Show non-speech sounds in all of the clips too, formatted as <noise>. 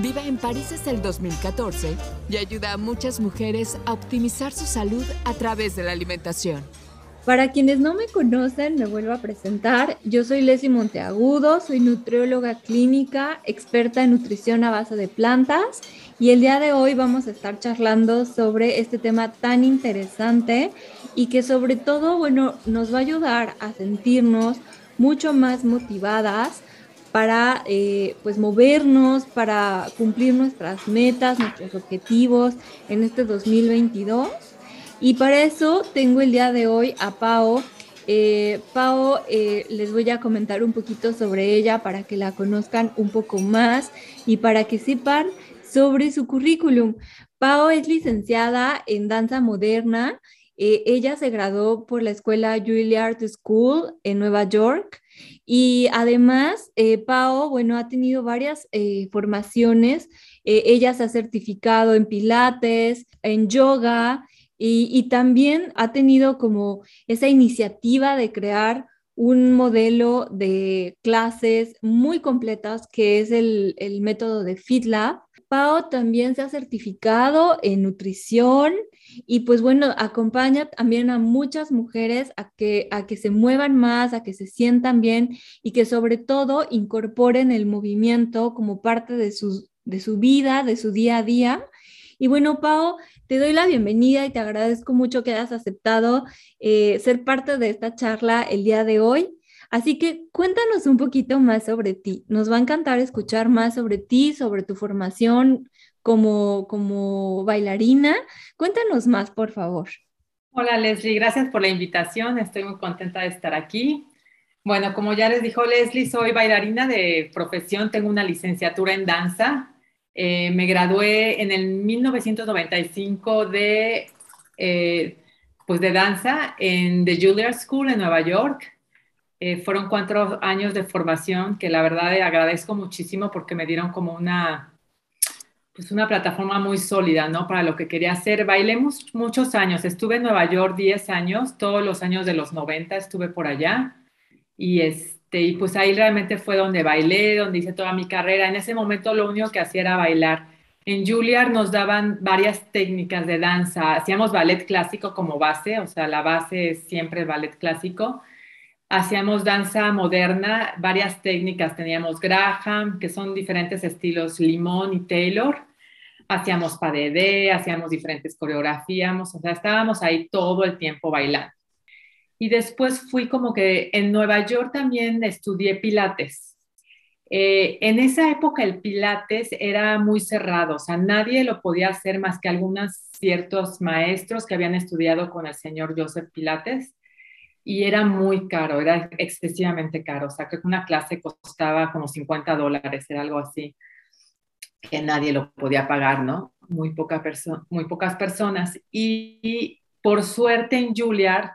Vive en París desde el 2014 y ayuda a muchas mujeres a optimizar su salud a través de la alimentación. Para quienes no me conocen, me vuelvo a presentar. Yo soy Leslie Monteagudo, soy nutrióloga clínica, experta en nutrición a base de plantas y el día de hoy vamos a estar charlando sobre este tema tan interesante y que sobre todo, bueno, nos va a ayudar a sentirnos mucho más motivadas para eh, pues movernos, para cumplir nuestras metas, nuestros objetivos en este 2022. Y para eso tengo el día de hoy a Pao. Eh, Pao, eh, les voy a comentar un poquito sobre ella para que la conozcan un poco más y para que sepan sobre su currículum. Pao es licenciada en danza moderna. ella se graduó por la escuela Juilliard School en Nueva York y además, eh, Pao, bueno, ha tenido varias eh, formaciones. Eh, ella se ha certificado en pilates, en yoga y, también ha tenido como esa iniciativa de crear un modelo de clases muy completas que es el, el método de FitLab. Pao también se ha certificado en nutrición y pues bueno, acompaña también a muchas mujeres a que, a que se muevan más, a que se sientan bien y que sobre todo incorporen el movimiento como parte de su, de su vida, de su día a día. Y bueno, Pau, te doy la bienvenida y te agradezco mucho que hayas aceptado eh, ser parte de esta charla el día de hoy. Así que cuéntanos un poquito más sobre ti. Nos va a encantar escuchar más sobre ti, sobre tu formación, como, como bailarina. Cuéntanos más, por favor. Hola Leslie, gracias por la invitación. Estoy muy contenta de estar aquí. Bueno, como ya les dijo Leslie, soy bailarina de profesión, tengo una licenciatura en danza. Eh, me gradué en el 1995 de, eh, pues de danza en The Juilliard School en Nueva York. Eh, fueron cuatro años de formación que la verdad agradezco muchísimo porque me dieron como una pues una plataforma muy sólida, ¿no? Para lo que quería hacer. Bailé muchos años, estuve en Nueva York 10 años, todos los años de los 90 estuve por allá y este y pues ahí realmente fue donde bailé, donde hice toda mi carrera. En ese momento lo único que hacía era bailar. En Juilliard nos daban varias técnicas de danza. Hacíamos ballet clásico como base, o sea, la base es siempre ballet clásico hacíamos danza moderna, varias técnicas, teníamos Graham, que son diferentes estilos, Limón y Taylor, hacíamos padedé, hacíamos diferentes coreografías, o sea, estábamos ahí todo el tiempo bailando. Y después fui como que en Nueva York también estudié pilates. Eh, en esa época el pilates era muy cerrado, o sea, nadie lo podía hacer más que algunos ciertos maestros que habían estudiado con el señor Joseph Pilates y era muy caro, era excesivamente caro. O sea, que una clase costaba como 50 dólares, era algo así, que nadie lo podía pagar, ¿no? Muy, poca muy pocas personas. Y, por suerte en Juilliard,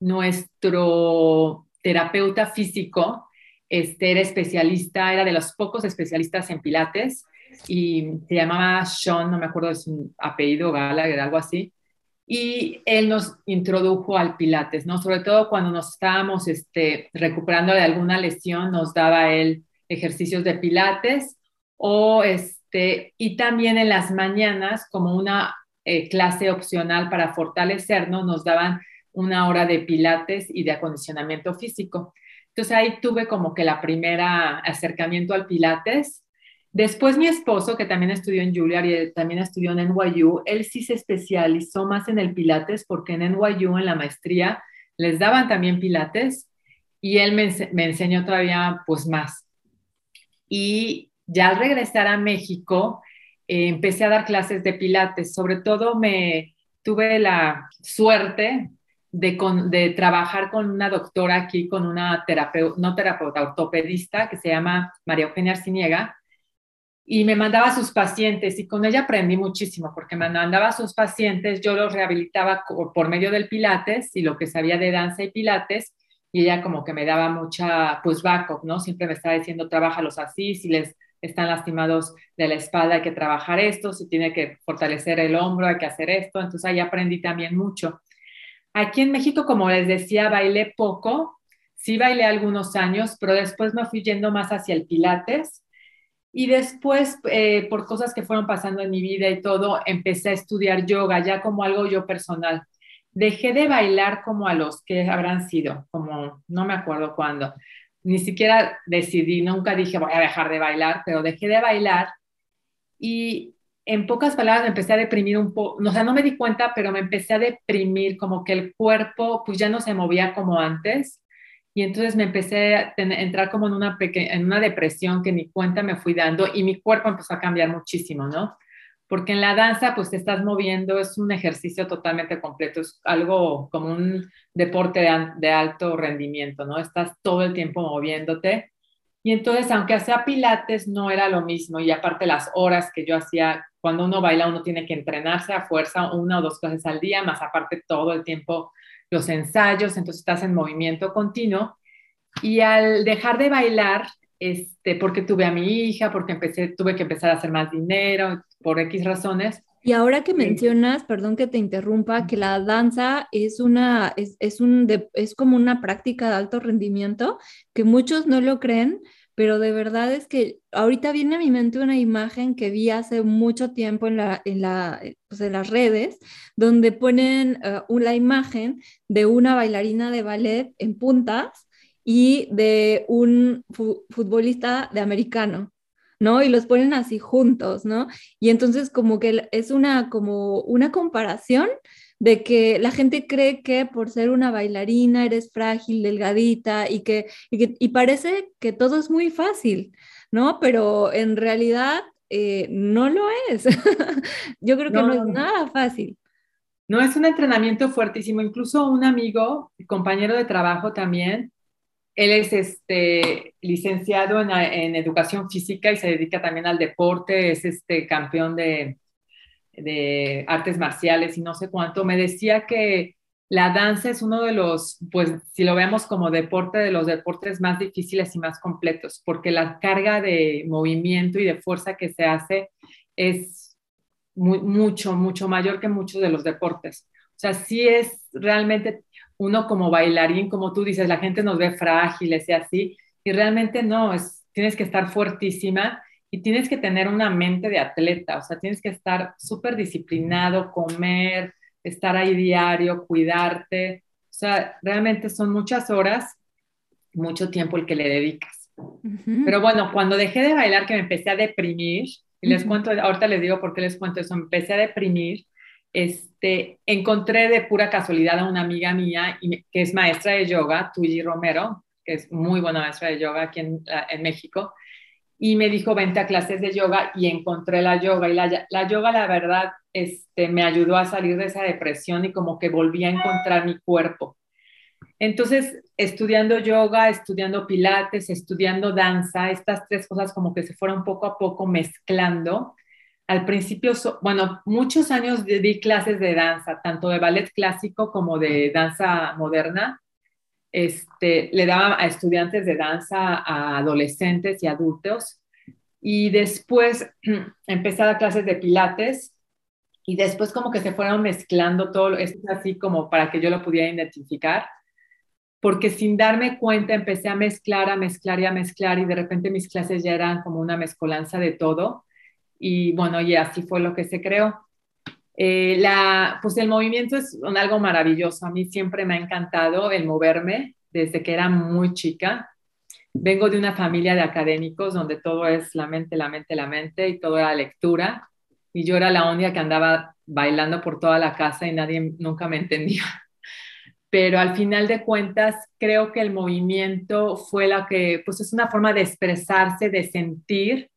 nuestro terapeuta físico este, era especialista, era de los pocos especialistas en pilates y se llamaba Sean, no me acuerdo de su apellido, Gallagher, algo así y él nos introdujo al pilates, ¿no? Sobre todo cuando nos estábamos este, recuperando de alguna lesión, nos daba él ejercicios de pilates o este, y también en las mañanas como una eh, clase opcional para fortalecernos, nos daban una hora de pilates y de acondicionamiento físico. Entonces ahí tuve como que la primera acercamiento al pilates Después mi esposo, que también estudió en Juilliard y también estudió en NYU, él sí se especializó más en el pilates porque en NYU, en la maestría, les daban también pilates y él me, enseñó todavía pues más. Y ya al regresar a México, eh, empecé a dar clases de pilates. Sobre todo me tuve la suerte de, de, trabajar con una doctora aquí, con una terapeuta, no terapeuta, ortopedista que se llama María Eugenia Arciniega y me mandaba a sus pacientes y con ella aprendí muchísimo porque me mandaba a sus pacientes, yo los rehabilitaba por medio del pilates y lo que sabía de danza y pilates y ella como que me daba mucha pues backup, ¿no? Siempre me estaba diciendo, trabájalos así, si les están lastimados de la espalda hay que trabajar esto, si tiene que fortalecer el hombro hay que hacer esto, entonces ahí aprendí también mucho. Aquí en México, como les decía, bailé poco, sí bailé algunos años, pero después me fui yendo más hacia el pilates y después, eh, por cosas que fueron pasando en mi vida y todo, empecé a estudiar yoga ya como algo yo personal. Dejé de bailar como a los que habrán sido, como no me acuerdo cuándo. Ni siquiera decidí, nunca dije voy a dejar de bailar, pero dejé de bailar y en pocas palabras me empecé a deprimir un poco, o sea, no me di cuenta, pero me empecé a deprimir, como que el cuerpo pues ya no se movía como antes y entonces me empecé a entrar como en una, en una depresión que ni cuenta me fui dando y mi cuerpo empezó a cambiar muchísimo, ¿no? Porque en la danza pues te estás moviendo, es un ejercicio totalmente completo, es algo como un deporte de, alto rendimiento, ¿no? Estás todo el tiempo moviéndote. Y entonces, aunque hacía pilates, no era lo mismo. Y aparte las horas que yo hacía, cuando uno baila, uno tiene que entrenarse a fuerza una o dos clases al día, más aparte todo el tiempo los ensayos, entonces estás en movimiento continuo. Y al dejar de bailar, este, porque tuve a mi hija, porque empecé, tuve que empezar a hacer más dinero, por X razones. Y ahora que mencionas, perdón que te interrumpa, que la danza es una, es, es un es como una práctica de alto rendimiento, que muchos no lo creen, pero de verdad es que ahorita viene a mi mente una imagen que vi hace mucho tiempo en, la, en, la, eh, pues en las redes, donde ponen uh, una imagen de una bailarina de ballet en puntas y de un futbolista de americano. ¿no? Y los ponen así juntos, ¿no? Y entonces como que es una, como una comparación de que la gente cree que por ser una bailarina eres frágil, delgadita y que, y, parece que todo es muy fácil, ¿no? Pero en realidad eh, no lo es. <laughs> Yo creo que no, es nada fácil. No, es un entrenamiento fuertísimo. Incluso un amigo, compañero de trabajo también, él es este, licenciado en, en, educación física y se dedica también al deporte, es este campeón de, de artes marciales y no sé cuánto, me decía que la danza es uno de los, pues si lo vemos como deporte, de los deportes más difíciles y más completos, porque la carga de movimiento y de fuerza que se hace es mucho, mucho mayor que muchos de los deportes. O sea, sí es realmente uno como bailarín, como tú dices, la gente nos ve frágiles y así, y realmente no, es, tienes que estar fuertísima y tienes que tener una mente de atleta, o sea, tienes que estar súper disciplinado, comer, estar ahí diario, cuidarte, o sea, realmente son muchas horas, mucho tiempo el que le dedicas. Pero bueno, cuando dejé de bailar, que me empecé a deprimir, y les cuento, ahorita les digo por qué les cuento eso, me empecé a deprimir, este, encontré de pura casualidad a una amiga mía que es maestra de yoga, Tuyi Romero, que es muy buena maestra de yoga aquí en, en México, y me dijo, vente a clases de yoga y encontré la yoga. Y la, la, yoga, la verdad, este, me ayudó a salir de esa depresión y como que volví a encontrar mi cuerpo. Entonces, estudiando yoga, estudiando pilates, estudiando danza, estas tres cosas como que se fueron poco a poco mezclando. Al principio, bueno, muchos años di clases de danza, tanto de ballet clásico como de danza moderna este, le daba a estudiantes de danza, a adolescentes y adultos. Y después <clears throat> empecé a dar clases de pilates y después como que se fueron mezclando todo, esto así como para que yo lo pudiera identificar, porque sin darme cuenta empecé a mezclar, a mezclar y a mezclar y de repente mis clases ya eran como una mezcolanza de todo. Y bueno, y así fue lo que se creó. Eh, la, pues el movimiento es algo maravilloso. A mí siempre me ha encantado el moverme desde que era muy chica. Vengo de una familia de académicos donde todo es la mente, la mente, la mente y todo era lectura. Y yo era la única que andaba bailando por toda la casa y nadie nunca me entendía. <laughs> Pero al final de cuentas, creo que el movimiento fue la que, pues es una forma de expresarse, de sentir.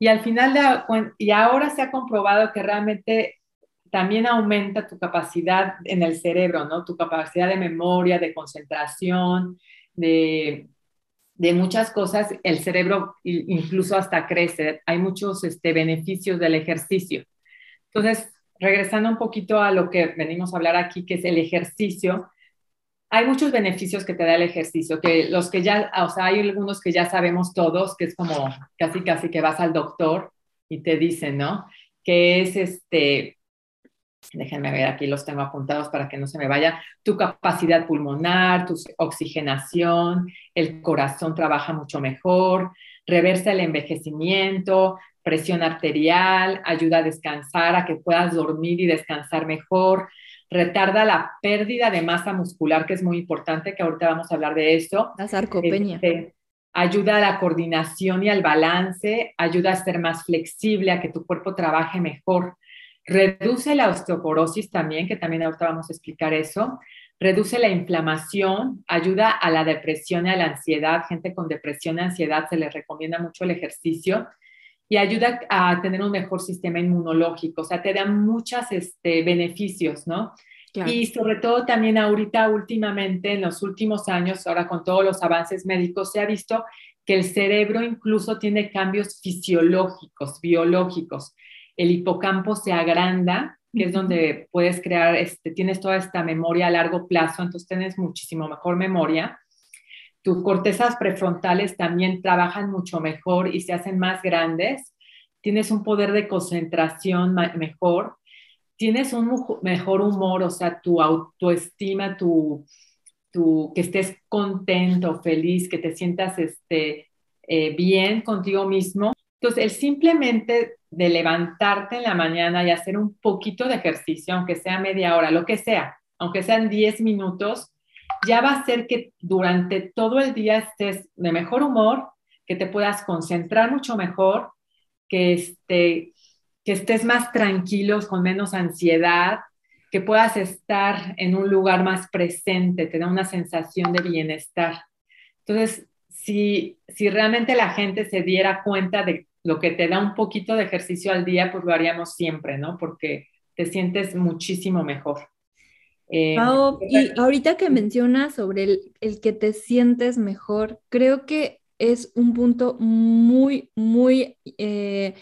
Y al final, de, y ahora se ha comprobado que realmente también aumenta tu capacidad en el cerebro, ¿no? Tu capacidad de memoria, de concentración, de, de muchas cosas, el cerebro incluso hasta crece. Hay muchos este, beneficios del ejercicio. Entonces, regresando un poquito a lo que venimos a hablar aquí, que es el ejercicio, hay muchos beneficios que te da el ejercicio, que los que ya, o sea, hay algunos que ya sabemos todos, que es como casi, casi que vas al doctor y te dicen, ¿no? Que es este, déjenme ver, aquí los tengo apuntados para que no se me vaya, tu capacidad pulmonar, tu oxigenación, el corazón trabaja mucho mejor, reversa el envejecimiento, presión arterial, ayuda a descansar, a que puedas dormir y descansar mejor, retarda la pérdida de masa muscular, que es muy importante, que ahorita vamos a hablar de eso. La sarcopenia. Este, ayuda a la coordinación y al balance, ayuda a ser más flexible, a que tu cuerpo trabaje mejor Reduce la osteoporosis también, que también ahorita vamos a explicar eso. Reduce la inflamación, ayuda a la depresión y a la ansiedad. Gente con depresión y ansiedad se les recomienda mucho el ejercicio y ayuda a tener un mejor sistema inmunológico. O sea, te da muchos este, beneficios, ¿no? Y sobre todo también ahorita, últimamente, en los últimos años, ahora con todos los avances médicos, se ha visto que el cerebro incluso tiene cambios fisiológicos, biológicos el hipocampo se agranda, que es donde puedes crear, este, tienes toda esta memoria a largo plazo, entonces tienes muchísimo mejor memoria. Tus cortezas prefrontales también trabajan mucho mejor y se hacen más grandes. Tienes un poder de concentración mejor. Tienes un mejor humor, o sea, tu autoestima, tu, tu, que estés contento, feliz, que te sientas este, eh, bien contigo mismo. Entonces, el simplemente de levantarte en la mañana y hacer un poquito de ejercicio, aunque sea media hora, lo que sea, aunque sean 10 minutos, ya va a hacer que durante todo el día estés de mejor humor, que te puedas concentrar mucho mejor, que, este, que estés más tranquilo, con menos ansiedad, que puedas estar en un lugar más presente, te da una sensación de bienestar. Entonces, si, si realmente la gente se diera cuenta de lo que te da un poquito de ejercicio al día, pues lo haríamos siempre, ¿no? Porque te sientes muchísimo mejor. Eh, y ahorita que mencionas sobre el, el, que te sientes mejor, creo que es un punto muy, muy eh,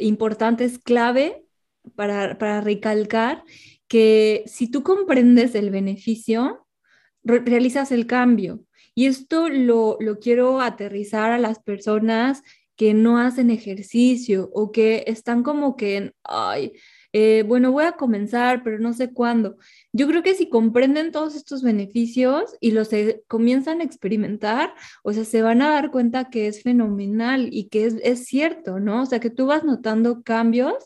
importante, es clave para, para recalcar que si tú comprendes el beneficio, realizas el cambio. Y esto lo, lo, quiero aterrizar a las personas que no hacen ejercicio o que están como que, ay, eh, bueno, voy a comenzar, pero no sé cuándo. Yo creo que si comprenden todos estos beneficios y los e, comienzan a experimentar, o sea, se van a dar cuenta que es fenomenal y que es, es cierto, ¿no? O sea, que tú vas notando cambios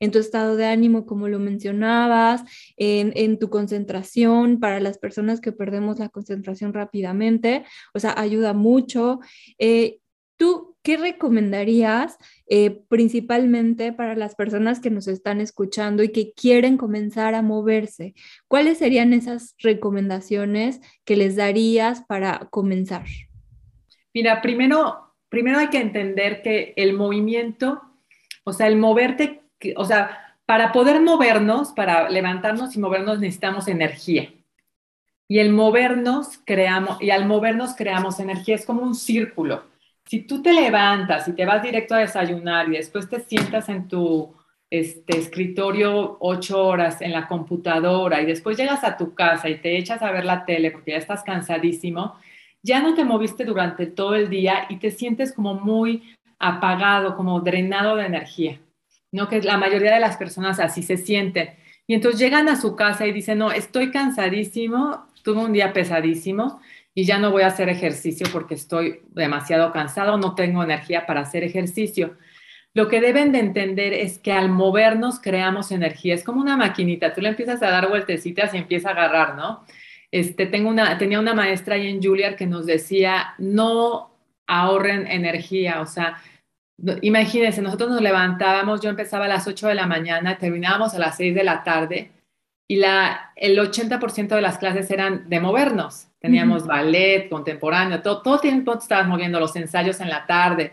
en tu estado de ánimo, como lo mencionabas, en, en, tu concentración para las personas que perdemos la concentración rápidamente, o sea, ayuda mucho. Eh, ¿Tú qué recomendarías eh, principalmente para las personas que nos están escuchando y que quieren comenzar a moverse? ¿Cuáles serían esas recomendaciones que les darías para comenzar? Mira, primero, primero hay que entender que el movimiento, o sea, el moverte, o sea, para poder movernos, para levantarnos y movernos necesitamos energía. Y el movernos creamos, y al movernos creamos energía, es como un círculo si tú te levantas y te vas directo a desayunar y después te sientas en tu este, escritorio ocho horas en la computadora y después llegas a tu casa y te echas a ver la tele porque ya estás cansadísimo, ya no te moviste durante todo el día y te sientes como muy apagado, como drenado de energía, ¿no? Que la mayoría de las personas así se sienten. Y entonces llegan a su casa y dicen, no, estoy cansadísimo, tuve un día pesadísimo y ya no voy a hacer ejercicio porque estoy demasiado cansado, no tengo energía para hacer ejercicio. Lo que deben de entender es que al movernos creamos energía, es como una maquinita, tú le empiezas a dar vueltecitas y empieza a agarrar, ¿no? Este, tengo una, tenía una maestra ahí en Juilliard que nos decía, no ahorren energía, o sea, imagínense, nosotros nos levantábamos, yo empezaba a las 8 de la mañana, terminábamos a las 6 de la tarde y la, el 80% de las clases eran de movernos. Teníamos ballet, contemporáneo, todo, todo el tiempo te estabas moviendo, los ensayos en la tarde.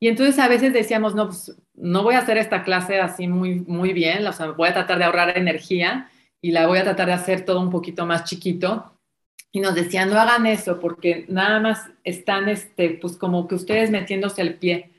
Y entonces a veces decíamos, no, pues no voy a hacer esta clase así muy, muy bien, o sea, voy a tratar de ahorrar energía y la voy a tratar de hacer todo un poquito más chiquito. y nos decía, no hagan eso porque nada más están, este, pues como que ustedes metiéndose el pie.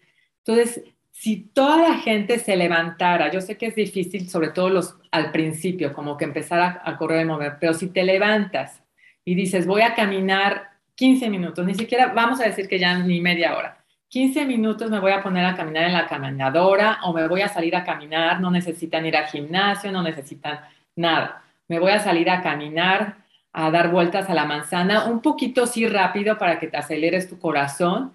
Entonces, si toda la gente se levantara, yo sé que es difícil, sobre todo los al principio, como que empezar a, correr y mover, pero si te levantas y dices, voy a caminar 15 minutos, ni siquiera vamos a decir que ya ni media hora, 15 minutos me voy a poner a caminar en la caminadora o me voy a salir a caminar, no necesitan ir al gimnasio, no necesitan nada, me voy a salir a caminar, a dar vueltas a la manzana, un poquito sí rápido para que te aceleres tu corazón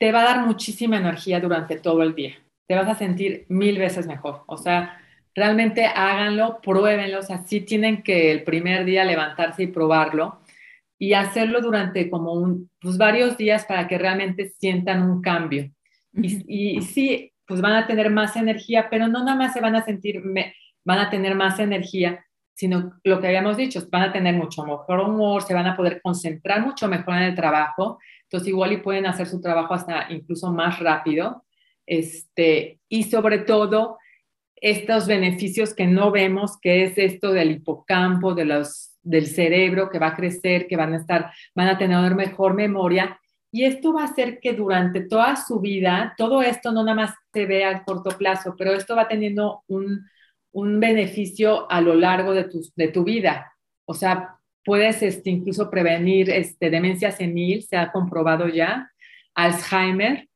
te va a dar muchísima energía durante todo el día. Te vas a sentir mil veces mejor. O sea, realmente háganlo, pruébenlo. O sea, sí tienen que el primer día levantarse y probarlo y hacerlo durante como un, pues varios días para que realmente sientan un cambio. y, y, sí, pues van a tener más energía, pero no nada más se van a sentir, van a tener más energía, sino lo que habíamos dicho, van a tener mucho mejor humor, se van a poder concentrar mucho mejor en el trabajo entonces igual y pueden hacer su trabajo hasta incluso más rápido. Este, y sobre todo, estos beneficios que no vemos, que es esto del hipocampo, de los, del cerebro que va a crecer, que van a estar, van a tener mejor memoria. Y esto va a hacer que durante toda su vida, todo esto no nada más se vea a corto plazo, pero esto va teniendo un, un beneficio a lo largo de tu, de tu vida. O sea, puedes este, incluso prevenir este, demencia senil, se ha comprobado ya, Alzheimer,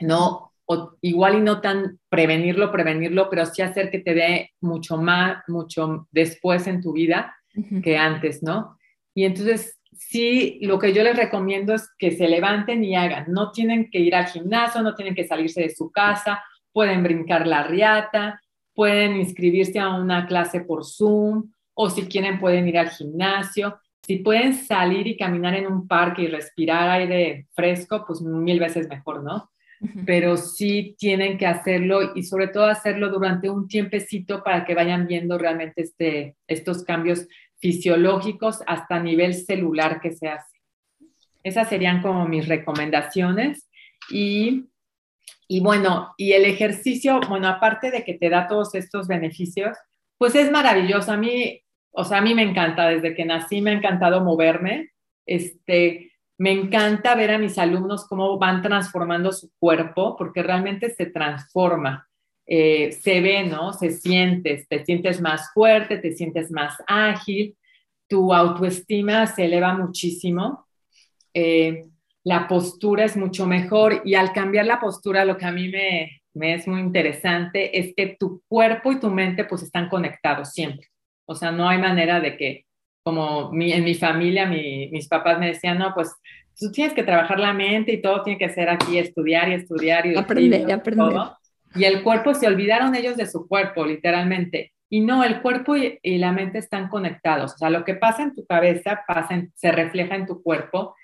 no, igual y no tan prevenirlo, prevenirlo, pero sí hacer que te dé mucho más, mucho después en tu vida que antes, ¿no? Y entonces, sí, lo que yo les recomiendo es que se levanten y hagan, no tienen que ir al gimnasio, no tienen que salirse de su casa, pueden brincar la riata, pueden inscribirse a una clase por Zoom, o si quieren pueden ir al gimnasio. Si pueden salir y caminar en un parque y respirar aire fresco, pues mil veces mejor, ¿no? Pero sí tienen que hacerlo y sobre todo hacerlo durante un tiempecito para que vayan viendo realmente este, estos cambios fisiológicos hasta a nivel celular que se hace. Esas serían como mis recomendaciones. Y, y bueno, y el ejercicio, bueno, aparte de que te da todos estos beneficios, pues es maravilloso. A mí o sea, a mí me encanta, desde que nací me ha encantado moverme. Este, me encanta ver a mis alumnos cómo van transformando su cuerpo, porque realmente se transforma. Eh, se ve, ¿no? Se siente, te sientes más fuerte, te sientes más ágil, tu autoestima se eleva muchísimo, eh, la postura es mucho mejor y al cambiar la postura, lo que a mí me, me es muy interesante es que tu cuerpo y tu mente pues están conectados siempre. O sea, no hay manera de que, como en mi familia, mis papás me decían, no, pues tú tienes que trabajar la mente y todo tiene que ser aquí, estudiar y estudiar y aprender, y aprender. Y el cuerpo, se olvidaron ellos de su cuerpo, literalmente. Y no, el cuerpo y, la mente están conectados. O sea, lo que pasa en tu cabeza pasa se refleja en tu cuerpo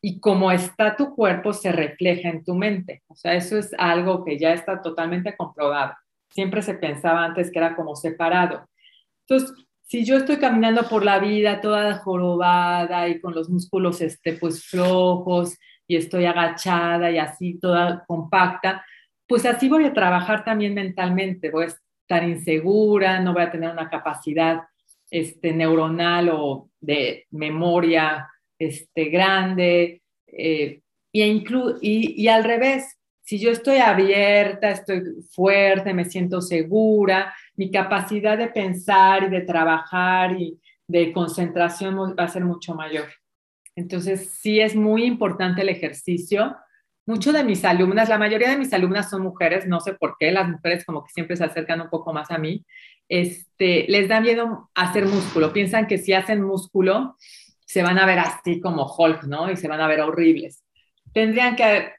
y como está tu cuerpo, se refleja en tu mente. O sea, eso es algo que ya está totalmente comprobado. Siempre se pensaba antes que era como separado. Entonces, si yo estoy caminando por la vida toda jorobada y con los músculos este, pues flojos y estoy agachada y así toda compacta, pues así voy a trabajar también mentalmente, voy a estar insegura, no voy a tener una capacidad este, neuronal o de memoria este, grande, eh, y, al revés, si yo estoy abierta, estoy fuerte, me siento segura, mi capacidad de pensar y de trabajar y de concentración va a ser mucho mayor. Entonces, sí es muy importante el ejercicio. Muchos de mis alumnas, la mayoría de mis alumnas son mujeres, no sé por qué, las mujeres como que siempre se acercan un poco más a mí, este, les da miedo hacer músculo, piensan que si hacen músculo se van a ver así como Hulk, ¿no? Y se van a ver horribles. Tendrían que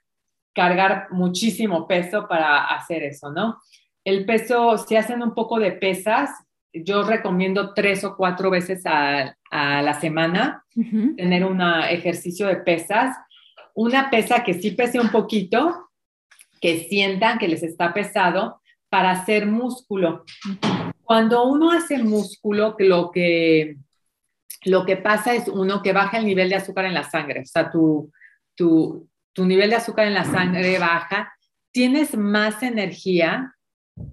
cargar muchísimo peso para hacer eso, ¿no? El peso, si hacen un poco de pesas, yo recomiendo tres o cuatro veces a, la semana tener un ejercicio de pesas. Una pesa que sí pese un poquito, que sientan que les está pesado para hacer músculo. Cuando uno hace músculo, lo que, lo que pasa es uno que baja el nivel de azúcar en la sangre, o sea, tu, tu, tu nivel de azúcar en la sangre baja, tienes más energía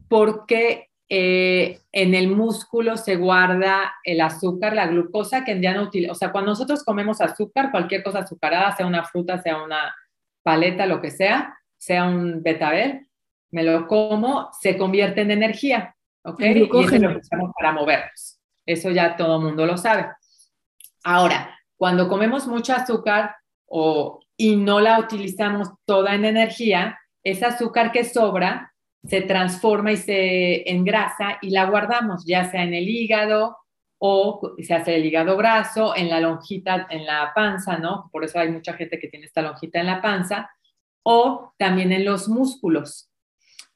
porque eh, en el músculo se guarda el azúcar, la glucosa que ya no utiliza. O sea, cuando nosotros comemos azúcar, cualquier cosa azucarada, sea una fruta, sea una paleta, lo que sea, sea un betabel, me lo como, se convierte en energía. ¿Ok? Y eso lo usamos para movernos. Eso ya todo el mundo lo sabe. Ahora, cuando comemos mucho azúcar o, y no la utilizamos toda en energía, ese azúcar que sobra se transforma y se engrasa y la guardamos, ya sea en el hígado o se hace el hígado graso, en la lonjita, en la panza, ¿no? Por eso hay mucha gente que tiene esta lonjita en la panza, o también en los músculos,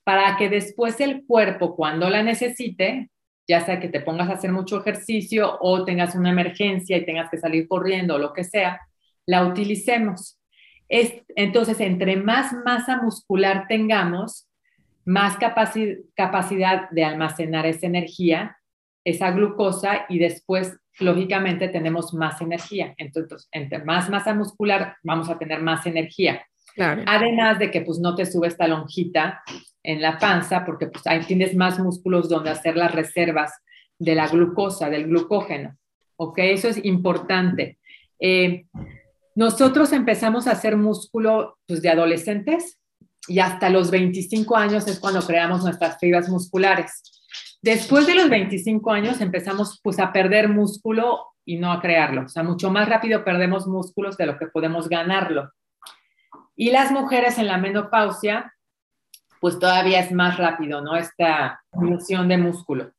para que después el cuerpo, cuando la necesite, ya sea que te pongas a hacer mucho ejercicio o tengas una emergencia y tengas que salir corriendo o lo que sea, la utilicemos. Es, entonces, entre más masa muscular tengamos, más capacidad de almacenar esa energía, esa glucosa y después, lógicamente, tenemos más energía. Entonces, entre más masa muscular, vamos a tener más energía. Además de que pues no te sube esta lonjita en la panza porque pues ahí tienes más músculos donde hacer las reservas de la glucosa, del glucógeno. ¿Ok? Eso es importante. Eh, nosotros empezamos a hacer músculo pues, de adolescentes, y hasta los 25 años es cuando creamos nuestras fibras musculares. Después de los 25 años empezamos pues a perder músculo y no a crearlo. O sea, mucho más rápido perdemos músculos de lo que podemos ganarlo. Y las mujeres en la menopausia, pues todavía es más rápido, ¿no? Esta función de músculo.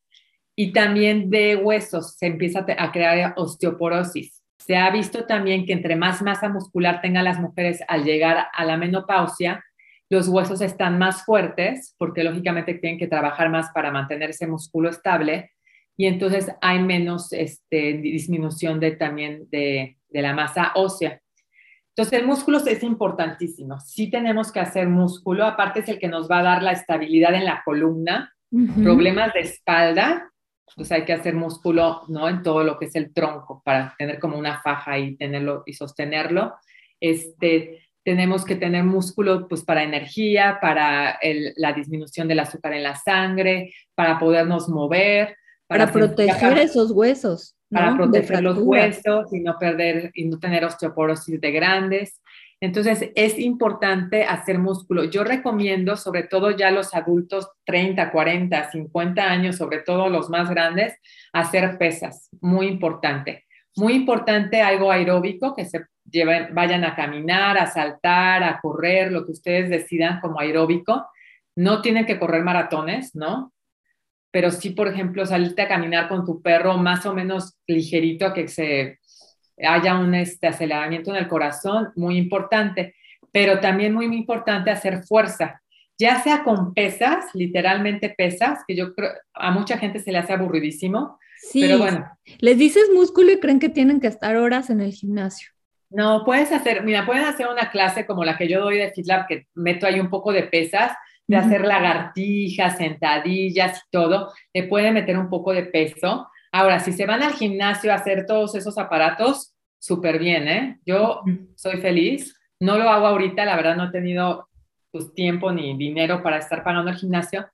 Y también de huesos se empieza a crear osteoporosis. Se ha visto también que entre más masa muscular tengan las mujeres al llegar a la menopausia, los huesos están más fuertes porque lógicamente tienen que trabajar más para mantener ese músculo estable y entonces hay menos este, disminución de, también de, la masa ósea. Entonces el músculo es importantísimo. Sí tenemos que hacer músculo, aparte es el que nos va a dar la estabilidad en la columna, problemas de espalda, pues hay que hacer músculo, ¿no? En todo lo que es el tronco para tener como una faja y tenerlo y sostenerlo. Este, tenemos que tener músculo pues para energía, para la disminución del azúcar en la sangre, para podernos mover. Para, proteger esos huesos. Para proteger los huesos y no perder y no tener osteoporosis de grandes. Entonces es importante hacer músculo. Yo recomiendo, sobre todo ya los adultos 30, 40, 50 años, sobre todo los más grandes, hacer pesas. Muy importante. Muy importante algo aeróbico que se vayan a caminar, a saltar, a correr, lo que ustedes decidan como aeróbico. No tienen que correr maratones, ¿no? Pero sí, por ejemplo, salirte a caminar con tu perro más o menos ligerito, que se haya un este, aceleramiento en el corazón, muy importante. Pero también muy, muy importante hacer fuerza, ya sea con pesas, literalmente pesas, que yo creo a mucha gente se le hace aburridísimo. Sí, pero bueno. Les dices músculo y creen que tienen que estar horas en el gimnasio. No, puedes hacer, mira, pueden hacer una clase como la que yo doy de FitLab, que meto ahí un poco de pesas, de hacer lagartijas, sentadillas y todo, le pueden meter un poco de peso. Ahora, si se van al gimnasio a hacer todos esos aparatos, súper bien, ¿eh? Yo soy feliz. No lo hago ahorita, la verdad no he tenido pues, tiempo ni dinero para estar pagando el gimnasio,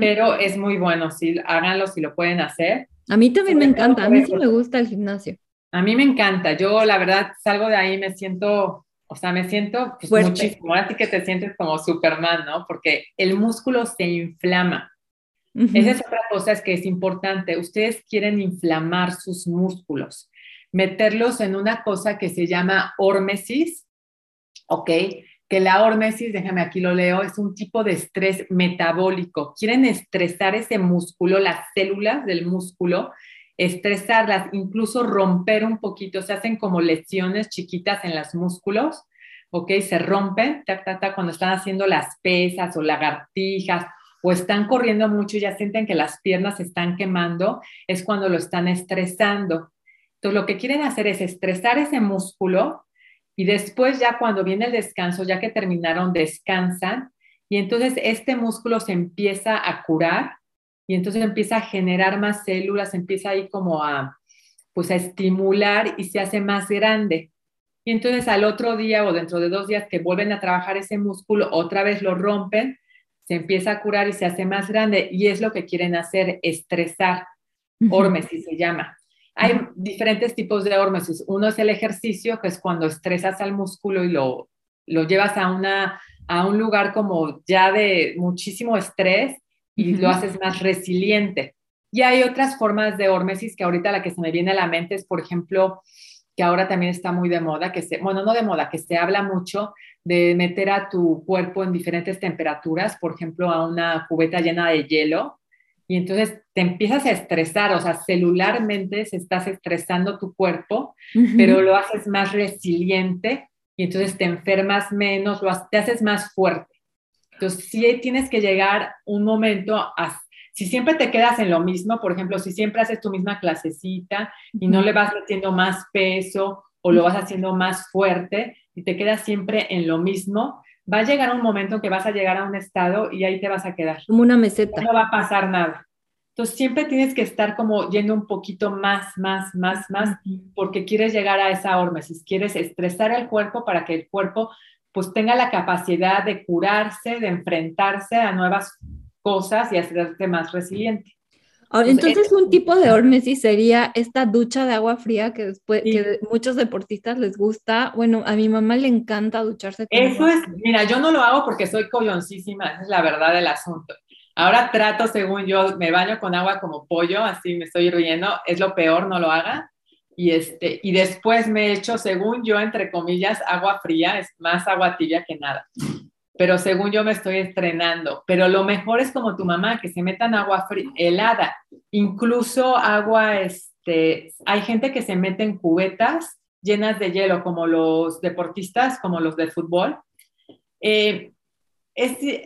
pero es muy bueno, sí, háganlo si lo pueden hacer. A mí también me encanta, a mí sí me gusta el gimnasio. A mí me encanta. Yo, la verdad, salgo de ahí, me siento, o sea, me siento pues, muchísimo. Ahora sí que te sientes como Superman, ¿no? Porque el músculo se inflama. Esa es otra cosa es que es importante. Ustedes quieren inflamar sus músculos, meterlos en una cosa que se llama hormesis, ¿ok? Que la hormesis, déjame aquí lo leo, es un tipo de estrés metabólico. Quieren estresar ese músculo, las células del músculo, estresarlas, incluso romper un poquito, se hacen como lesiones chiquitas en los músculos, ¿ok? Se rompen, cuando están haciendo las pesas o lagartijas o están corriendo mucho y ya sienten que las piernas se están quemando, es cuando lo están estresando. Entonces, lo que quieren hacer es estresar ese músculo y después ya cuando viene el descanso, ya que terminaron, descansan y entonces este músculo se empieza a curar y entonces empieza a generar más células, empieza ahí como a, pues a estimular y se hace más grande. Y entonces al otro día o dentro de dos días que vuelven a trabajar ese músculo, otra vez lo rompen, se empieza a curar y se hace más grande y es lo que quieren hacer, estresar. Hormesis se llama. Hay diferentes tipos de hormesis. Uno es el ejercicio, que es cuando estresas al músculo y lo, lo llevas a, una, a un lugar como ya de muchísimo estrés y lo haces más resiliente. Y hay otras formas de hormesis que ahorita la que se me viene a la mente es, por ejemplo, que ahora también está muy de moda, que se, bueno, no de moda, que se habla mucho de meter a tu cuerpo en diferentes temperaturas, por ejemplo, a una cubeta llena de hielo, y entonces te empiezas a estresar, o sea, celularmente se estás estresando tu cuerpo, pero lo haces más resiliente y entonces te enfermas menos, lo te haces más fuerte. Entonces, sí tienes que llegar un momento a, si siempre te quedas en lo mismo, por ejemplo, si siempre haces tu misma clasecita y no le vas metiendo más peso o lo vas haciendo más fuerte y te quedas siempre en lo mismo, va a llegar un momento que vas a llegar a un estado y ahí te vas a quedar. Como una meseta. No va a pasar nada. Entonces siempre tienes que estar como yendo un poquito más, más, más, más, porque quieres llegar a esa hormesis, quieres estresar el cuerpo para que el cuerpo pues tenga la capacidad de curarse, de enfrentarse a nuevas cosas y hacerte más resiliente. Entonces, un tipo de hormesis sería esta ducha de agua fría que después que muchos deportistas les gusta. Bueno, a mi mamá le encanta ducharse. Con Eso es, mira, yo no lo hago porque soy colloncísima, esa es la verdad del asunto. Ahora trato, según yo, me baño con agua como pollo, así me estoy hirviendo, es lo peor, no lo haga. Y, este, y después me echo, según yo, entre comillas, agua fría, es más agua tibia que nada pero según yo me estoy estrenando. Pero lo mejor es como tu mamá, que se metan agua helada, incluso agua, este, hay gente que se mete en cubetas llenas de hielo, como los deportistas, como los de fútbol. Eh,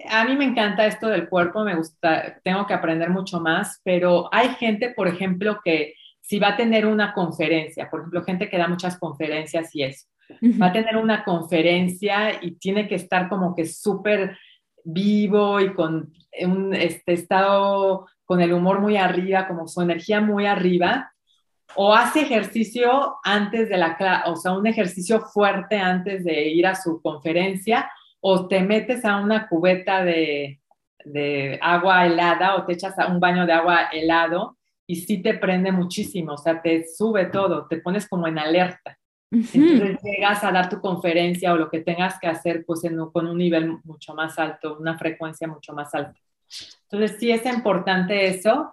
a mí me encanta esto del cuerpo, me gusta, tengo que aprender mucho más, pero hay gente, por ejemplo, que si va a tener una conferencia, por ejemplo, gente que da muchas conferencias y eso, va a tener una conferencia y tiene que estar como que súper vivo y con un este, estado, con el humor muy arriba, como su energía muy arriba, o hace ejercicio antes de la clase, o sea, un ejercicio fuerte antes de ir a su conferencia, o te metes a una cubeta de, de agua helada o te echas a un baño de agua helado y sí te prende muchísimo, o sea, te sube todo, te pones como en alerta. Entonces llegas a dar tu conferencia o lo que tengas que hacer pues con un nivel mucho más alto, una frecuencia mucho más alta. Entonces sí es importante eso.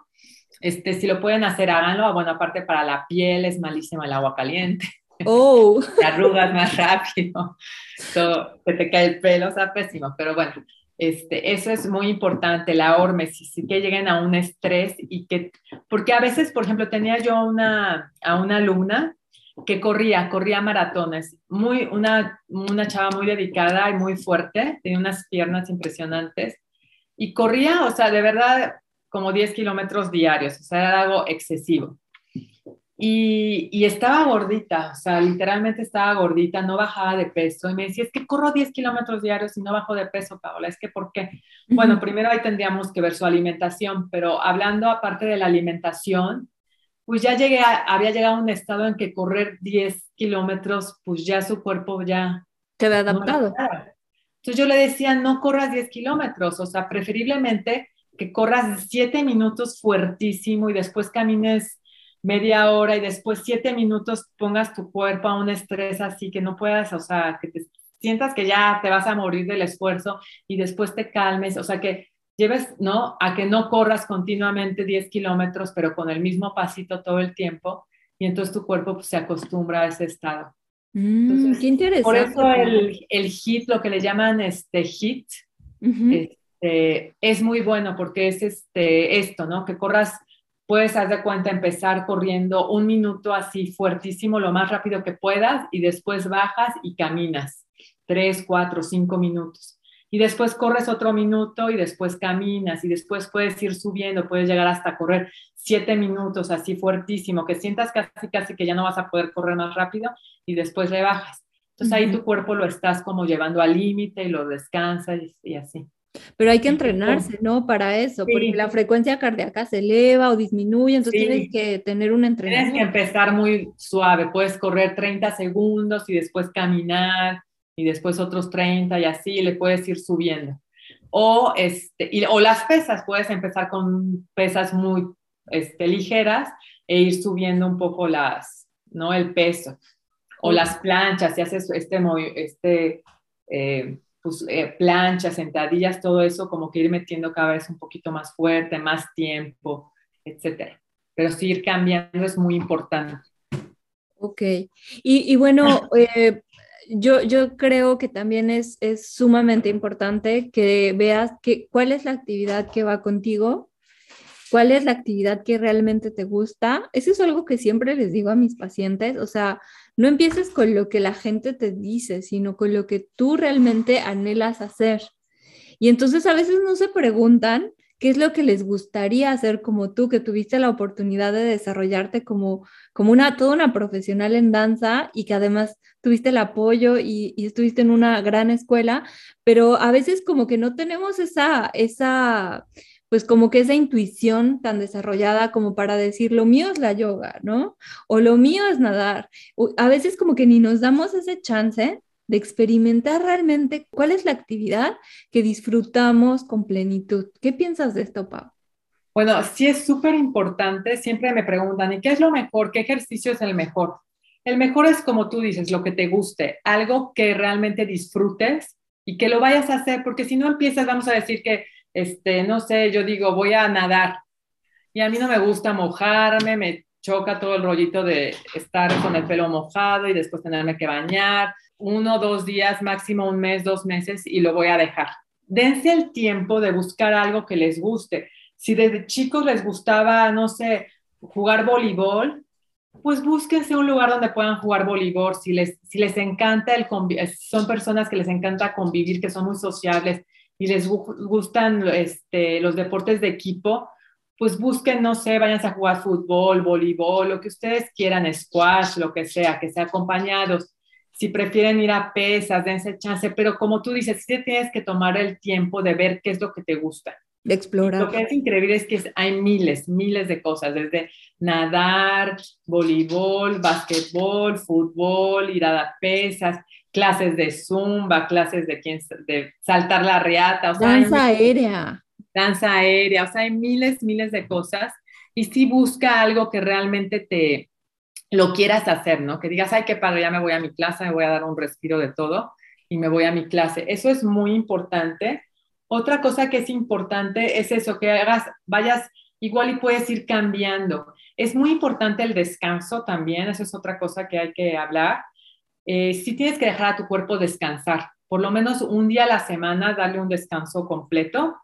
Este, si lo pueden hacer, háganlo. Bueno, aparte para la piel es malísimo el agua caliente. Oh. <laughs> te arrugas más rápido, <laughs> so, que te cae el pelo, o sea, pésimo. Pero bueno, este, eso es muy importante, la hormesis, que lleguen a un estrés y que, porque a veces, por ejemplo, tenía yo una, a una alumna que corría, corría maratones, muy, una, una chava muy dedicada y muy fuerte, tenía unas piernas impresionantes y corría, o sea, de verdad, como 10 kilómetros diarios, o sea, era algo excesivo. Y, y, estaba gordita, o sea, literalmente estaba gordita, no bajaba de peso. Y me decía, es que corro 10 kilómetros diarios y no bajo de peso, Paola. Es que, ¿por qué? Bueno, primero ahí tendríamos que ver su alimentación, pero hablando aparte de la alimentación, pues ya llegué, había llegado a un estado en que correr 10 kilómetros, pues ya su cuerpo ya... Había adaptado. Entonces yo le decía, no corras 10 kilómetros, o sea, preferiblemente que corras 7 minutos fuertísimo y después camines media hora y después 7 minutos pongas tu cuerpo a un estrés así que no puedas, o sea, que te sientas que ya te vas a morir del esfuerzo y después te calmes, o sea, que lleves, ¿no? A que no corras continuamente 10 kilómetros, pero con el mismo pasito todo el tiempo, y entonces tu cuerpo pues, se acostumbra a ese estado. Mm, qué interesante. Por eso el, el HIT, lo que le llaman este HIT, este, es muy bueno porque es este, esto, ¿no? Que corras, puedes, haz de cuenta, empezar corriendo un minuto así fuertísimo, lo más rápido que puedas, y después bajas y caminas, tres, cuatro, cinco minutos y después corres otro minuto y después caminas y después puedes ir subiendo, puedes llegar hasta correr siete minutos así fuertísimo, que sientas casi casi que ya no vas a poder correr más rápido y después le bajas. Entonces ahí tu cuerpo lo estás como llevando al límite y lo descansas y, así. Pero hay que entrenarse, ¿no? Para eso, porque la frecuencia cardíaca se eleva o disminuye, entonces tienes que tener un entrenamiento. Tienes que empezar muy suave, puedes correr 30 segundos y después caminar y después otros 30 y así le puedes ir subiendo. O, este, o las pesas, puedes empezar con pesas muy este, ligeras e ir subiendo un poco las, ¿no? el peso. O las planchas, si haces este, este eh, pues, eh, planchas, sentadillas, todo eso, como que ir metiendo cada vez un poquito más fuerte, más tiempo, etcétera. Pero sí ir cambiando es muy importante. Ok. Y, bueno, <laughs> eh, yo, yo creo que también es, es sumamente importante que veas que, cuál es la actividad que va contigo, cuál es la actividad que realmente te gusta. Eso es algo que siempre les digo a mis pacientes, o sea, no empieces con lo que la gente te dice, sino con lo que tú realmente anhelas hacer. Y entonces a veces no se preguntan qué es lo que les gustaría hacer como tú, que tuviste la oportunidad de desarrollarte como, como una, toda una profesional en danza y que además tuviste el apoyo y, y, estuviste en una gran escuela, pero a veces como que no tenemos esa, esa, pues como que esa intuición tan desarrollada como para decir, lo mío es la yoga, ¿no? O lo mío es nadar. A veces como que ni nos damos ese chance de experimentar realmente cuál es la actividad que disfrutamos con plenitud. ¿Qué piensas de esto, Pau? Bueno, sí es súper importante. Siempre me preguntan, ¿y qué es lo mejor? ¿Qué ejercicio es el mejor? El mejor es como tú dices, lo que te guste, algo que realmente disfrutes y que lo vayas a hacer, porque si no empiezas, vamos a decir que este, no sé, yo digo, voy a nadar y a mí no me gusta mojarme, me choca todo el rollito de estar con el pelo mojado y después tenerme que bañar, uno, dos días, máximo un mes, dos meses y lo voy a dejar. Dense el tiempo de buscar algo que les guste. Si desde chicos les gustaba, no sé, jugar voleibol, pues búsquense un lugar donde puedan jugar voleibol. Si les, si les encanta el son personas que les encanta convivir, que son muy sociables y les gustan este, los deportes de equipo, pues busquen, no sé, váyanse a jugar fútbol, voleibol, lo que ustedes quieran, squash, lo que sea, que sea acompañados. Si prefieren ir a pesas, dense chance, pero como tú dices, sí tienes que tomar el tiempo de ver qué es lo que te gusta. De explorar. lo que es increíble es que hay miles, miles de cosas, desde nadar, voleibol, básquetbol, fútbol, ir a pesas clases de zumba, clases de, quién, de saltar la riata. O danza aérea. Danza aérea, o sea, hay miles, miles de cosas. Y si busca algo que realmente te lo quieras hacer, ¿no? Que digas, ay, qué padre, ya me voy a mi clase, me voy a dar un respiro de todo y me voy a mi clase. Eso es muy importante. Otra cosa que es importante es eso, que hagas, vayas igual y puedes ir cambiando. Es muy importante el descanso también, eso es otra cosa que hay que hablar eh, sí tienes que dejar a tu cuerpo descansar, por lo menos un día a la semana, darle un descanso completo.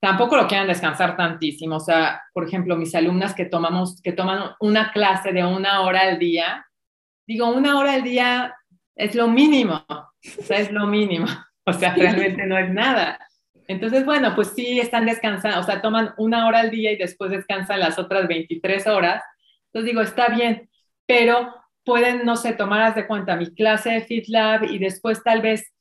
Tampoco lo quieran descansar tantísimo. O sea, por ejemplo, mis alumnas que, tomamos, que toman una clase de una hora al día, digo, una hora al día es lo mínimo, o sea, es lo mínimo, o sea, realmente no es nada. Entonces, bueno, pues sí están descansando, o sea, toman una hora al día y después descansan las otras 23 horas. Entonces digo, está bien, pero pueden, no sé, tomar de cuenta mi clase de FitLab y después tal vez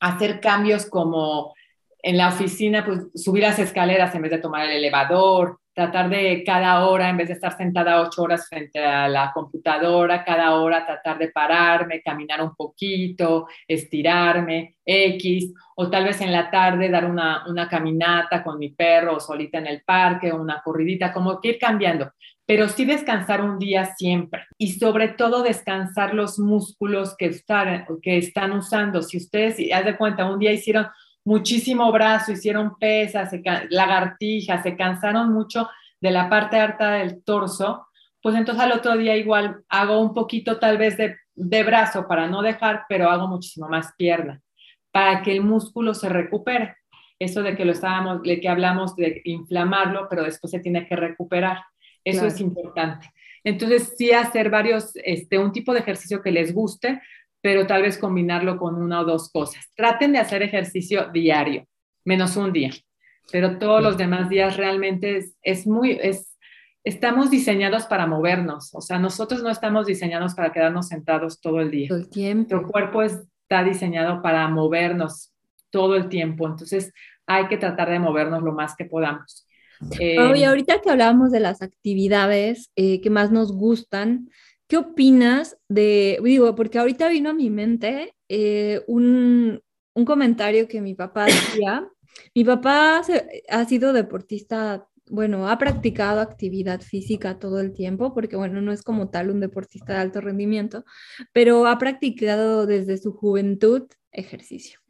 hacer cambios como en la oficina, pues subir las escaleras en vez de tomar el elevador, tratar de cada hora, en vez de estar sentada ocho horas frente a la computadora, cada hora tratar de pararme, caminar un poquito, estirarme, X, o tal vez en la tarde dar una, una caminata con mi perro o solita en el parque, una corridita, como que ir cambiando pero sí descansar un día siempre y sobre todo descansar los músculos que están, que están usando. Si ustedes, haz de cuenta, un día hicieron muchísimo brazo, hicieron pesas, lagartijas, se cansaron mucho de la parte alta del torso, pues entonces al otro día igual hago un poquito tal vez de, de brazo para no dejar, pero hago muchísimo más pierna para que el músculo se recupere. Eso de que lo estábamos, de que hablamos de inflamarlo, pero después se tiene que recuperar. Eso es importante. Entonces, sí hacer varios, este, un tipo de ejercicio que les guste, pero tal vez combinarlo con una o dos cosas. Traten de hacer ejercicio diario, menos un día, pero todos los demás días realmente es, es muy, es, estamos diseñados para movernos, o sea, nosotros no estamos diseñados para quedarnos sentados todo el día. Todo el tiempo. Nuestro cuerpo está diseñado para movernos todo el tiempo, entonces hay que tratar de movernos lo más que podamos. Eh, ahorita que hablábamos de las actividades eh, que más nos gustan, ¿qué opinas de, digo, porque ahorita vino a mi mente eh, un, un, comentario que mi papá decía, Mi papá ha sido deportista, bueno, ha practicado actividad física todo el tiempo, porque bueno, no es como tal un deportista de alto rendimiento, pero ha practicado desde su juventud ejercicio.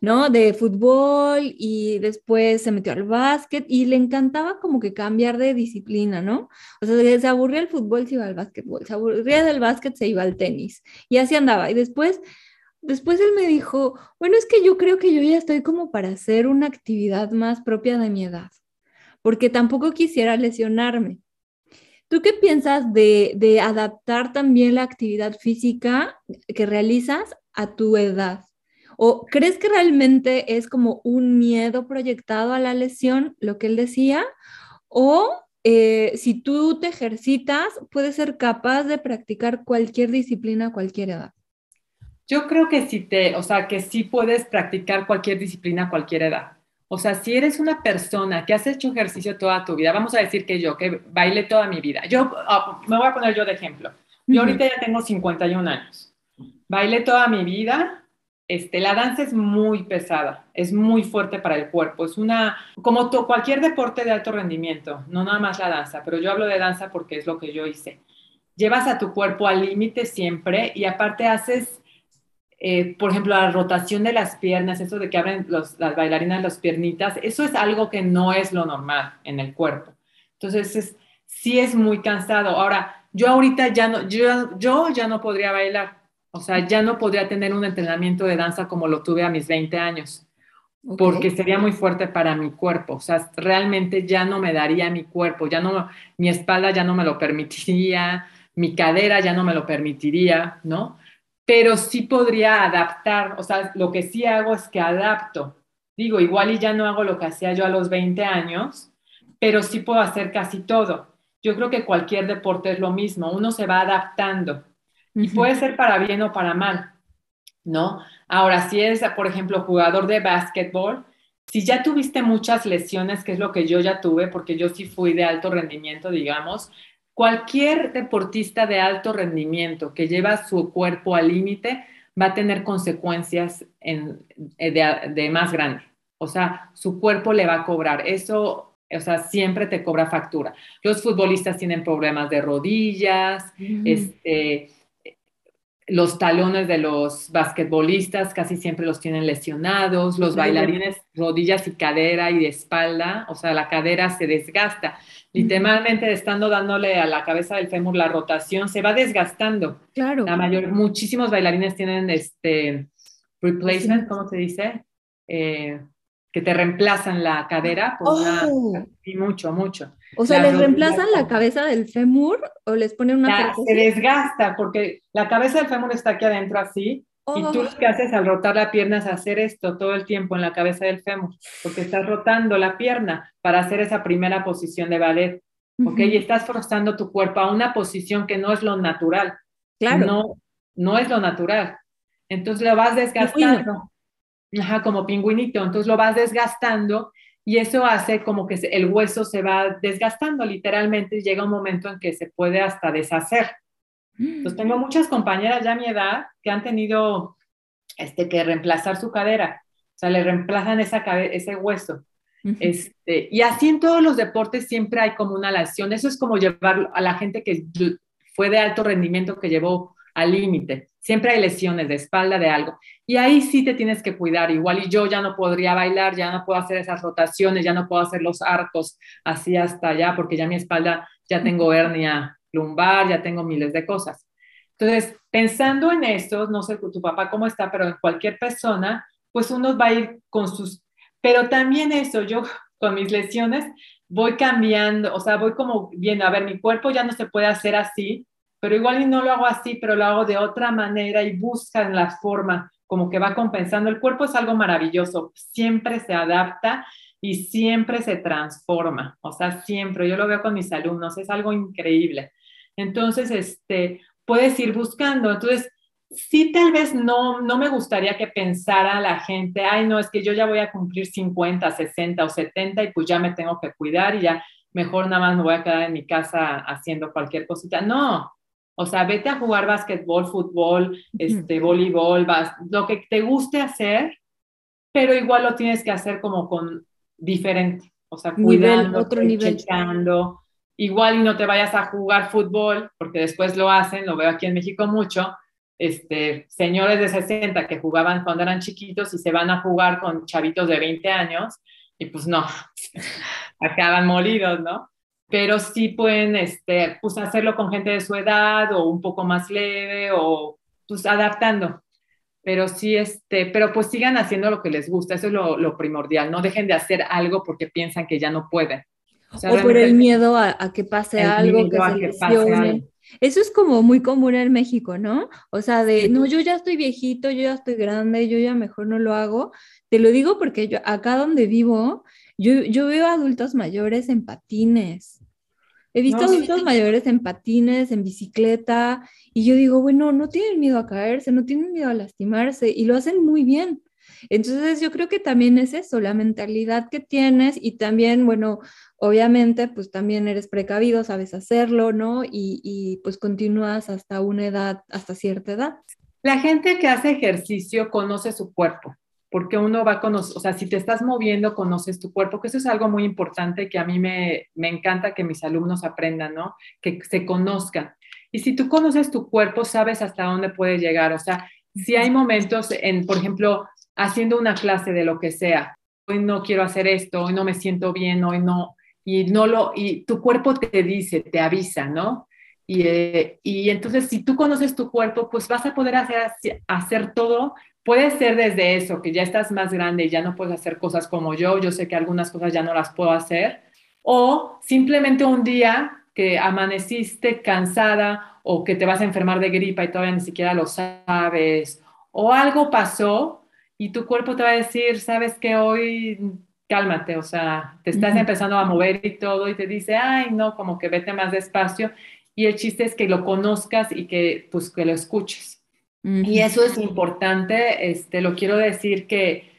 ¿No? De fútbol y después se metió al básquet y le encantaba como que cambiar de disciplina, ¿no? O sea, se aburría el fútbol, se iba al básquetbol, se aburría del básquet, se iba al tenis y así andaba. Y después, después él me dijo, bueno, es que yo creo que yo ya estoy como para hacer una actividad más propia de mi edad, porque tampoco quisiera lesionarme. ¿Tú qué piensas de, de adaptar también la actividad física que realizas a tu edad? ¿O crees que realmente es como un miedo proyectado a la lesión, lo que él decía? ¿O eh, si tú te ejercitas, puedes ser capaz de practicar cualquier disciplina a cualquier edad? Yo creo que sí te, o sea, que sí puedes practicar cualquier disciplina a cualquier edad. O sea, si eres una persona que has hecho ejercicio toda tu vida, vamos a decir que yo, que bailé toda mi vida. Yo, ah, me voy a poner yo de ejemplo. Yo ahorita ya tengo 51 años. Bailé toda mi vida, este, la danza es muy pesada, es muy fuerte para el cuerpo, es una, como cualquier deporte de alto rendimiento, no nada más la danza, pero yo hablo de danza porque es lo que yo hice. Llevas a tu cuerpo al límite siempre y aparte haces, eh, por ejemplo, la rotación de las piernas, eso de que abren las bailarinas las piernitas, eso es algo que no es lo normal en el cuerpo. Entonces, sí es muy cansado. Ahora, yo ahorita ya no, yo, yo ya no podría bailar o sea, ya no podría tener un entrenamiento de danza como lo tuve a mis 20 años, porque sería muy fuerte para mi cuerpo. O sea, realmente ya no me daría mi cuerpo, ya no, mi espalda ya no me lo permitiría, mi cadera ya no me lo permitiría, ¿no? Pero sí podría adaptar, o sea, lo que sí hago es que adapto. Digo, igual y ya no hago lo que hacía yo a los 20 años, pero sí puedo hacer casi todo. Yo creo que cualquier deporte es lo mismo, uno se va adaptando. Y puede ser para bien o para mal, ¿no? Ahora, si eres, por ejemplo, jugador de básquetbol, si ya tuviste muchas lesiones, que es lo que yo ya tuve, porque yo sí fui de alto rendimiento, digamos, cualquier deportista de alto rendimiento que lleva su cuerpo al límite va a tener consecuencias en, eh, de, de, más grande. O sea, su cuerpo le va a cobrar. Eso, o sea, siempre te cobra factura. Los futbolistas tienen problemas de rodillas, este los talones de los basquetbolistas casi siempre los tienen lesionados, los bailarines rodillas y cadera y de espalda, o sea, la cadera se desgasta. Literalmente estando dándole a la cabeza del fémur la rotación, se va desgastando. Claro. La mayor, muchísimos bailarines tienen este replacement, ¿cómo se dice? Eh, que te reemplazan la cadera por oh. y mucho, mucho. O sea, ¿les reemplazan la cabeza del fémur o les ponen una Se desgasta porque la cabeza del fémur está aquí adentro así y tú lo que haces al rotar la pierna es hacer esto todo el tiempo en la cabeza del fémur porque estás rotando la pierna para hacer esa primera posición de ballet. ¿Ok? Y estás forzando tu cuerpo a una posición que no es lo natural. Claro. No, no es lo natural. Entonces lo vas desgastando. Ajá, como pingüinito, entonces lo vas desgastando y eso hace como que el hueso se va desgastando literalmente y llega un momento en que se puede hasta deshacer. Entonces tengo muchas compañeras ya a mi edad que han tenido este, que reemplazar su cadera, o sea, le reemplazan esa ese hueso. Este, y así en todos los deportes siempre hay como una lesión. Eso es como llevar a la gente que fue de alto rendimiento, que llevó al límite. Siempre hay lesiones de espalda, de algo. Y ahí sí te tienes que cuidar. Igual y yo ya no podría bailar, ya no puedo hacer esas rotaciones, ya no puedo hacer los arcos así hasta allá, porque ya mi espalda, ya tengo hernia lumbar, ya tengo miles de cosas. Entonces, pensando en esto, no sé tu papá cómo está, pero en cualquier persona, pues uno va a ir con sus... Pero también eso, yo con mis lesiones voy cambiando, o sea, voy como viendo, a ver, mi cuerpo ya no se puede hacer así, pero igual y no lo hago así, pero lo hago de otra manera y buscan la forma como que va compensando. El cuerpo es algo maravilloso, siempre se adapta y siempre se transforma, o sea, siempre, yo lo veo con mis alumnos, es algo increíble. Entonces, este, puedes ir buscando. Entonces, sí, tal vez no, no me gustaría que pensara la gente, ay, no, es que yo ya voy a cumplir 50, 60 o 70 y pues ya me tengo que cuidar y ya mejor nada más me voy a quedar en mi casa haciendo cualquier cosita. No, o sea, vete a jugar básquetbol, fútbol, este, voleibol, lo que te guste hacer, pero igual lo tienes que hacer como con diferente, o sea, cuidando, otro nivel. Checando. Igual y no te vayas a jugar fútbol, porque después lo hacen, lo veo aquí en México mucho, este, señores de 60 que jugaban cuando eran chiquitos y se van a jugar con chavitos de 20 años, y pues no, <laughs> acaban molidos, ¿no? Pero sí pueden este, pues hacerlo con gente de su edad o un poco más leve o pues adaptando. Pero sí, este, pero pues sigan haciendo lo que les gusta, eso es lo, primordial, no dejen de hacer algo porque piensan que ya no pueden. O, por el miedo a, que pase algo, que se lesione. Eso es como muy común en México, ¿no? O sea, de, no, yo ya estoy viejito, yo ya estoy grande, yo ya mejor no lo hago. Te lo digo porque yo acá donde vivo, yo, yo veo adultos mayores en patines. He visto adultos mayores en patines, en bicicleta, y yo digo, bueno, no tienen miedo a caerse, no tienen miedo a lastimarse, y lo hacen muy bien. Entonces yo creo que también es eso, la mentalidad que tienes y también, bueno, obviamente pues también eres precavido, sabes hacerlo, ¿no? Y, y pues continúas hasta una edad, hasta cierta edad. La gente que hace ejercicio conoce su cuerpo porque uno va a conocer, o sea, si te estás moviendo, conoces tu cuerpo, que eso es algo muy importante que a mí me, me encanta que mis alumnos aprendan, ¿no? Que se conozcan. Y si tú conoces tu cuerpo, sabes hasta dónde puedes llegar. O sea, si hay momentos en, por ejemplo, haciendo una clase de lo que sea, hoy no quiero hacer esto, hoy no me siento bien, hoy no, y no lo, y tu cuerpo te dice, te avisa, ¿no? Y, eh, y entonces, si tú conoces tu cuerpo, pues vas a poder hacer, hacer todo. Puede ser desde eso, que ya estás más grande y ya no puedes hacer cosas como yo. Yo sé que algunas cosas ya no las puedo hacer. O simplemente un día que amaneciste cansada o que te vas a enfermar de gripa y todavía ni siquiera lo sabes. O algo pasó y tu cuerpo te va a decir, sabes que hoy cálmate, o sea, te estás empezando a mover y todo y te dice, ay, no, como que vete más despacio. Y el chiste es que lo conozcas y que, pues, que lo escuches. Y eso es importante, este, lo quiero decir que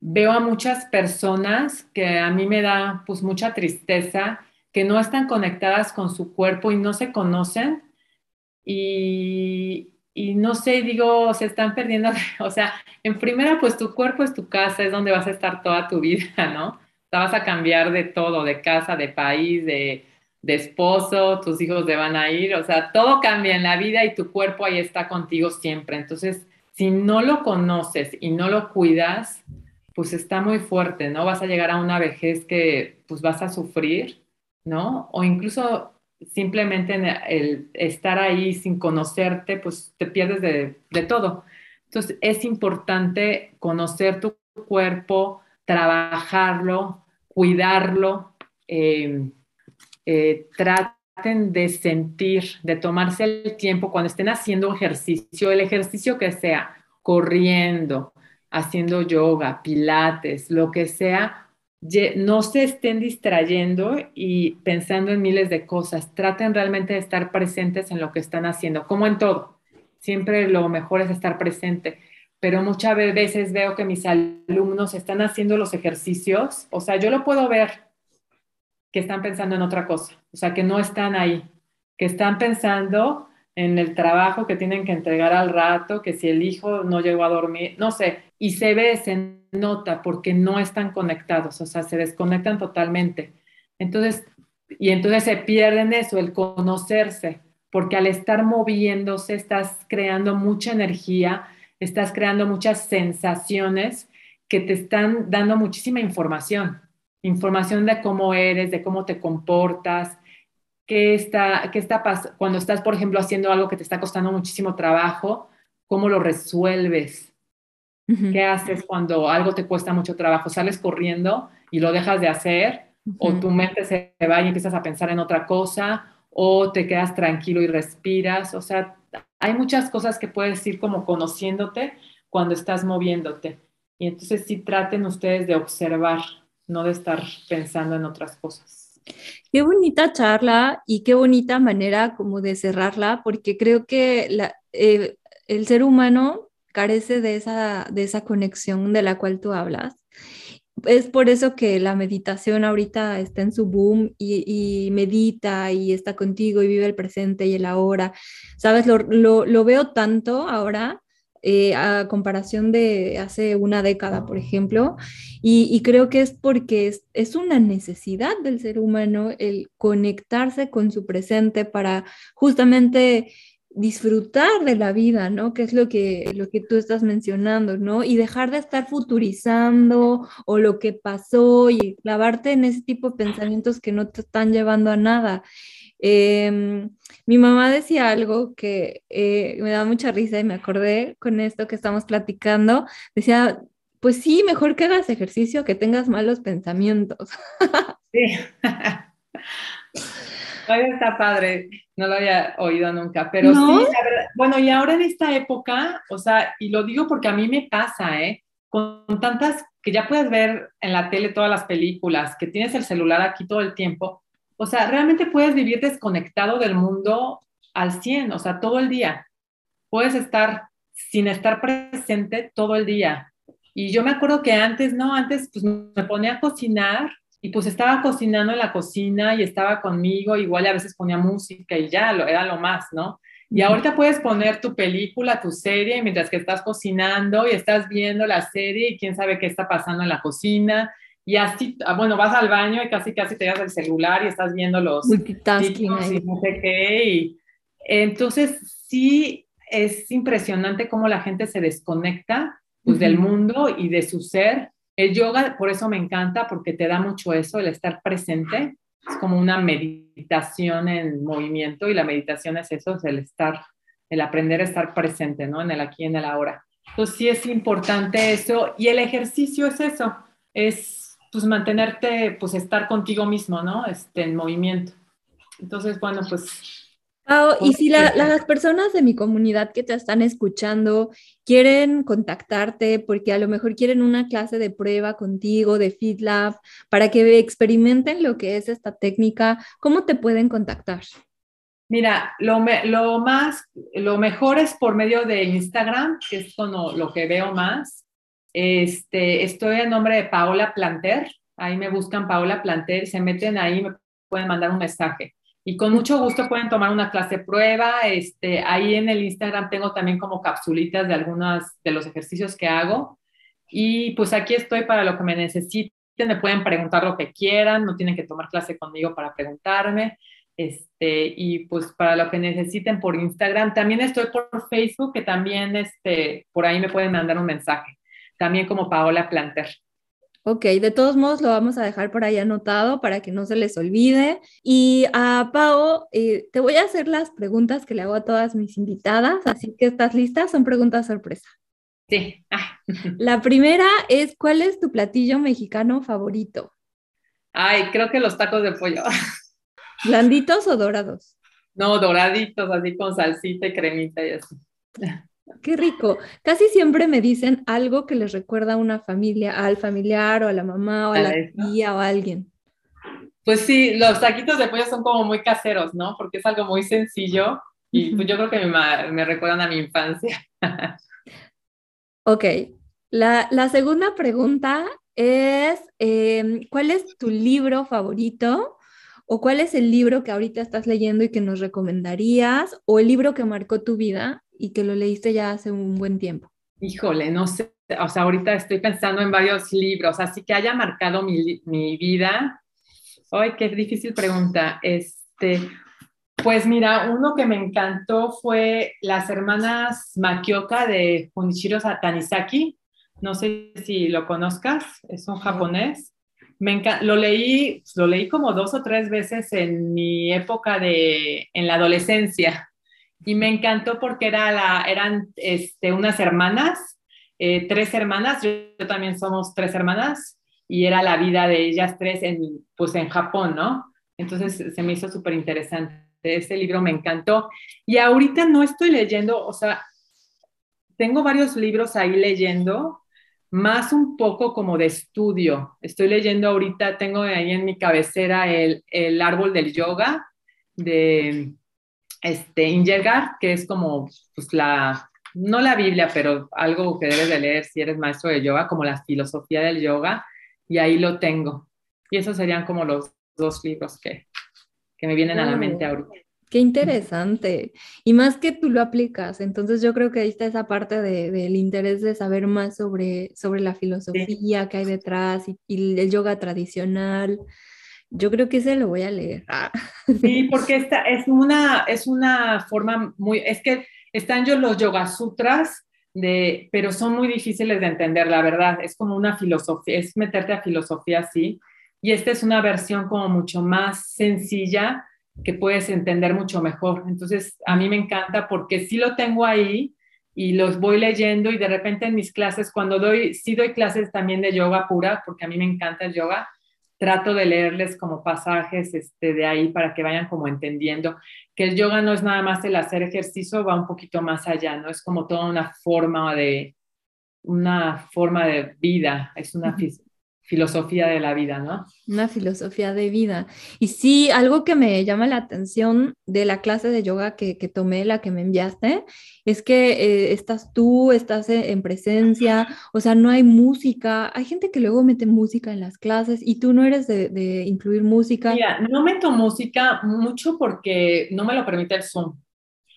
veo a muchas personas que a mí me da, pues, mucha tristeza, que no están conectadas con su cuerpo y no se conocen. Y, y no sé, digo, se están perdiendo, <laughs> o sea, en primera, pues tu cuerpo es tu casa, es donde vas a estar toda tu vida, ¿no? O sea, vas a cambiar de todo, de casa, de país, de, de esposo, tus hijos te van a ir, o sea, todo cambia en la vida y tu cuerpo ahí está contigo siempre. Entonces, si no lo conoces y no lo cuidas, pues está muy fuerte, ¿no? Vas a llegar a una vejez que pues vas a sufrir, ¿no? O incluso simplemente el estar ahí sin conocerte, pues te pierdes de, todo. Entonces es importante conocer tu cuerpo, trabajarlo, cuidarlo, em, eh, traten de sentir, de tomarse el tiempo cuando estén haciendo ejercicio, el ejercicio que sea, corriendo, haciendo yoga, pilates, lo que sea, no se estén distrayendo y pensando en miles de cosas. Traten realmente de estar presentes en lo que están haciendo, como en todo. Siempre lo mejor es estar presente. Pero muchas veces veo que mis alumnos están haciendo los ejercicios, o sea, yo lo puedo ver que están pensando en otra cosa, o sea, que no están ahí, que están pensando en el trabajo que tienen que entregar al rato, que si el hijo no llegó a dormir, no sé, y se ve, se nota porque no están conectados, o sea, se desconectan totalmente. Entonces, y entonces se pierden eso, el conocerse, porque al estar moviéndose estás creando mucha energía, estás creando muchas sensaciones que te están dando muchísima información, información de cómo eres, de cómo te comportas, qué está, qué está cuando estás, por ejemplo, haciendo algo que te está costando muchísimo trabajo, cómo lo resuelves, ¿Qué haces cuando algo te cuesta mucho trabajo? ¿Sales corriendo y lo dejas de hacer? ¿O tu mente se va y empiezas a pensar en otra cosa? ¿O te quedas tranquilo y respiras? O sea, hay muchas cosas que puedes ir como conociéndote cuando estás moviéndote. Y entonces sí traten ustedes de observar, no de estar pensando en otras cosas. Qué bonita charla y qué bonita manera como de cerrarla, porque creo que la, eh, el ser humano carece de esa, de esa conexión de la cual tú hablas. Es por eso que la meditación ahorita está en su boom y, medita y está contigo y vive el presente y el ahora. Sabes, lo, lo, veo tanto ahora eh, a comparación de hace una década, por ejemplo, y, creo que es porque es, una necesidad del ser humano el conectarse con su presente para justamente disfrutar de la vida, ¿no? Que es lo que, lo que tú estás mencionando, ¿no? Y dejar de estar futurizando o lo que pasó y clavarte en ese tipo de pensamientos que no te están llevando a nada. Em, mi mamá decía algo que eh, me da mucha risa y me acordé con esto que estamos platicando. Decía, pues sí, mejor que hagas ejercicio, que tengas malos pensamientos. Sí. <laughs> Todavía está padre, no lo había oído nunca, pero sí, bueno, y ahora en esta época, o sea, y lo digo porque a mí me pasa, ¿eh? Con tantas que ya puedes ver en la tele todas las películas, que tienes el celular aquí todo el tiempo, o sea, realmente puedes vivir desconectado del mundo al 100, o sea, todo el día. Puedes estar sin estar presente todo el día. Y yo me acuerdo que antes, no, antes pues me ponía a cocinar y pues estaba cocinando en la cocina y estaba conmigo, igual a veces ponía música y ya, lo, era lo más, ¿no? Y ahorita puedes poner tu película, tu serie, mientras que estás cocinando y estás viendo la serie y quién sabe qué está pasando en la cocina y así, ah, bueno, vas al baño y casi casi te das el celular y estás viendo los multitasking y no sé qué. Y, entonces, sí es impresionante cómo la gente se desconecta pues, del mundo y de su ser. El yoga, por eso me encanta, porque te da mucho eso, el estar presente. Es como una meditación en movimiento y la meditación es eso, es el estar, el aprender a estar presente, ¿no? En el aquí en el ahora. Entonces sí es importante eso y el ejercicio es eso, es pues mantenerte, pues estar contigo mismo, ¿no? Este, en movimiento. Entonces, bueno, pues... y si las personas de mi comunidad que te están escuchando quieren contactarte porque a lo mejor quieren una clase de prueba contigo de FitLab para que experimenten lo que es esta técnica, ¿cómo te pueden contactar? Mira, lo, lo más, lo mejor es por medio de Instagram, que es como lo que veo más. Este, estoy en nombre de Paola Planter. Ahí me buscan Paola Planter, se meten ahí, me pueden mandar un mensaje. Y con mucho gusto pueden tomar una clase prueba. Este, ahí en el Instagram tengo también como capsulitas de algunos de los ejercicios que hago. Y pues aquí estoy para lo que me necesiten. Me pueden preguntar lo que quieran, no tienen que tomar clase conmigo para preguntarme. Este, y pues para lo que necesiten por Instagram. También estoy por Facebook, que también por ahí me pueden mandar un mensaje también como Paola Planter. Ok, de todos modos lo vamos a dejar por ahí anotado para que no se les olvide. Y a Pao, eh, te voy a hacer las preguntas que le hago a todas mis invitadas, así que estás lista, son preguntas sorpresa. Sí. <laughs> La primera es, ¿cuál es tu platillo mexicano favorito? Ay, creo que los tacos de pollo. <laughs> ¿Blanditos o dorados? No, doraditos, así con salsita y cremita y así. <laughs> Qué rico. Casi siempre me dicen algo que les recuerda a una familia, al familiar o a la mamá o a, la tía o a alguien. Pues sí, los taquitos de pollo son como muy caseros, ¿no? Porque es algo muy sencillo y pues yo creo que me, me recuerdan a mi infancia. <laughs> ok, la, la, segunda pregunta es, em, ¿cuál es tu libro favorito? ¿O cuál es el libro que ahorita estás leyendo y que nos recomendarías? ¿O el libro que marcó tu vida y que lo leíste ya hace un buen tiempo? Híjole, no sé, o sea, ahorita estoy pensando en varios libros, así que haya marcado mi, mi vida. Ay, qué difícil pregunta. Este, pues mira, uno que me encantó fue Las hermanas Makioka de Junichiro Tanizaki. No sé si lo conozcas, es un japonés. Me lo leí, lo leí como dos o tres veces en mi época de, en la adolescencia y me encantó porque era la, eran este, unas hermanas, eh, tres hermanas, yo, también somos tres hermanas, y era la vida de ellas tres en, pues en Japón, ¿no? Entonces se me hizo súper interesante. Ese libro me encantó. Y ahorita no estoy leyendo, o sea, tengo varios libros ahí leyendo, más un poco como de estudio. Estoy leyendo ahorita, tengo ahí en mi cabecera el, el árbol del yoga de este, Ingergard, que es como pues, la, no la Biblia, pero algo que debes de leer si eres maestro de yoga, como la filosofía del yoga, y ahí lo tengo. Y esos serían como los dos libros que, que me vienen a la mente ahorita. Qué interesante. Y más que tú lo aplicas, entonces yo creo que ahí está esa parte del interés de saber más sobre, sobre la filosofía que hay detrás y, el yoga tradicional. Yo creo que ese lo voy a leer. Ah. Sí, <laughs> porque esta es una, es una forma muy, es que están yo los yoga sutras, de, pero son muy difíciles de entender, la verdad. Es como una filosofía, es meterte a filosofía así. Y esta es una versión como mucho más sencilla que puedes entender mucho mejor. Entonces, a mí me encanta porque sí lo tengo ahí y los voy leyendo y de repente en mis clases, cuando doy, sí doy clases también de yoga pura, porque a mí me encanta el yoga, trato de leerles como pasajes este, de ahí para que vayan como entendiendo que el yoga no es nada más el hacer ejercicio, va un poquito más allá, ¿no? Es como toda una forma de, una forma de vida, es una, filosofía de la vida, ¿no? Una filosofía de vida. Y sí, algo que me llama la atención de la clase de yoga que, que tomé, la que me enviaste, es que eh, estás tú, estás en presencia, o sea, no hay música. Hay gente que luego mete música en las clases y tú no eres de, de incluir música. Mira, no meto música mucho porque no me lo permite el Zoom.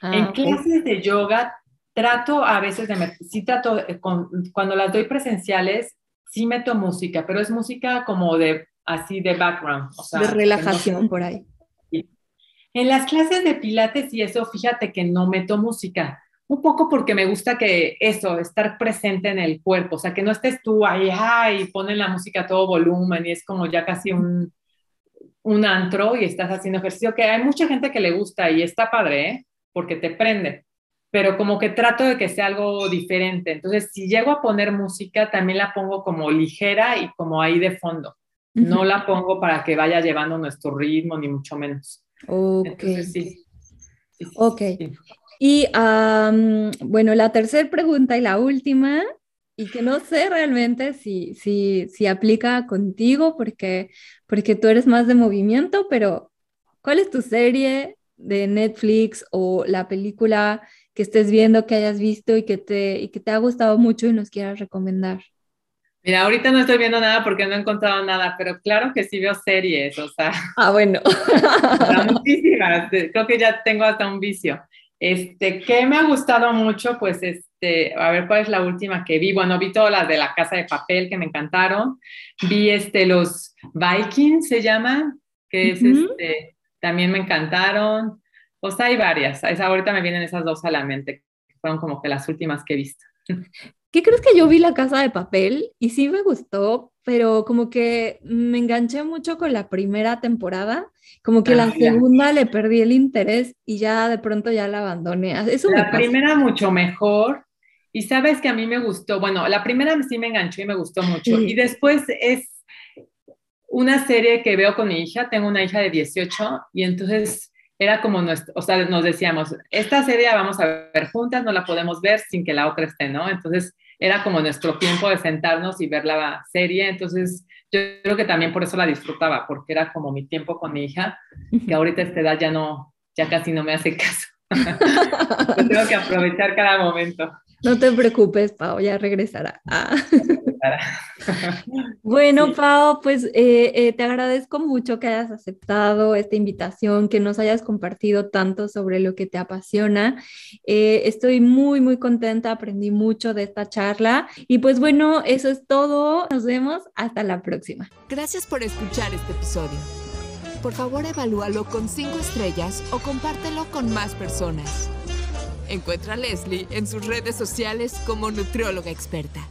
Ah, en clases de yoga trato a veces de meter, sí trato, eh, cuando las doy presenciales, sí meto música, pero es música como de así de background. O sea, de relajación por ahí. En las clases de pilates y eso, fíjate que no meto música. Un poco porque me gusta que eso, estar presente en el cuerpo, o sea, que no estés tú ahí, ay, ponen la música a todo volumen y es como ya casi un, un antro y estás haciendo ejercicio, que hay mucha gente que le gusta y está padre, ¿eh? porque te prende pero como que trato de que sea algo diferente. Entonces, si llego a poner música, también la pongo como ligera y como ahí de fondo. No la pongo para que vaya llevando nuestro ritmo, ni mucho menos. Ok. sí. ok. Y bueno, la tercera pregunta y la última, y que no sé realmente si, si, si aplica contigo, porque, porque tú eres más de movimiento, pero ¿cuál es tu serie de Netflix o la película que estés viendo, que hayas visto y que te, y que te ha gustado mucho y nos quieras recomendar? Mira, ahorita no estoy viendo nada porque no he encontrado nada, pero claro que sí veo series, o sea. <laughs> Ah, bueno. muchísimas, creo que ya tengo hasta un vicio. Este, que me ha gustado mucho, pues, este, a ver cuál es la última que vi. Bueno, vi todas las de la Casa de Papel que me encantaron. Vi, este, los Vikings se llaman, que es, este, también me encantaron. Pues hay varias, es, ahorita me vienen esas dos a la mente, que fueron como que las últimas que he visto. <laughs> ¿Qué crees que yo vi La Casa de Papel y sí me gustó, pero como que me enganché mucho con la primera temporada, como que la ah, segunda le perdí el interés y ya de pronto ya la abandoné. Eso la primera mucho mejor. Y sabes que a mí me gustó, bueno, la primera sí me enganchó y me gustó mucho. Y después es una serie que veo con mi hija, tengo una hija de 18 y entonces era como nuestro, o sea, nos decíamos, esta serie vamos a ver juntas, no la podemos ver sin que la otra esté, ¿no? Entonces era como nuestro tiempo de sentarnos y ver la serie, entonces yo creo que también por eso la disfrutaba, porque era como mi tiempo con mi hija, que ahorita a esta edad ya no, ya casi no me hace caso. <laughs> tengo que aprovechar cada momento. No te preocupes, Pau, ya regresará. Ah. <laughs> bueno, Pau, pues eh, eh, te agradezco mucho que hayas aceptado esta invitación, que nos hayas compartido tanto sobre lo que te apasiona. Eh, estoy muy, muy contenta, aprendí mucho de esta charla. Y pues bueno, eso es todo. Nos vemos hasta la próxima. Gracias por escuchar este episodio. Por favor, evalúalo con cinco estrellas o compártelo con más personas. Encuentra a Leslie en sus redes sociales como nutrióloga experta.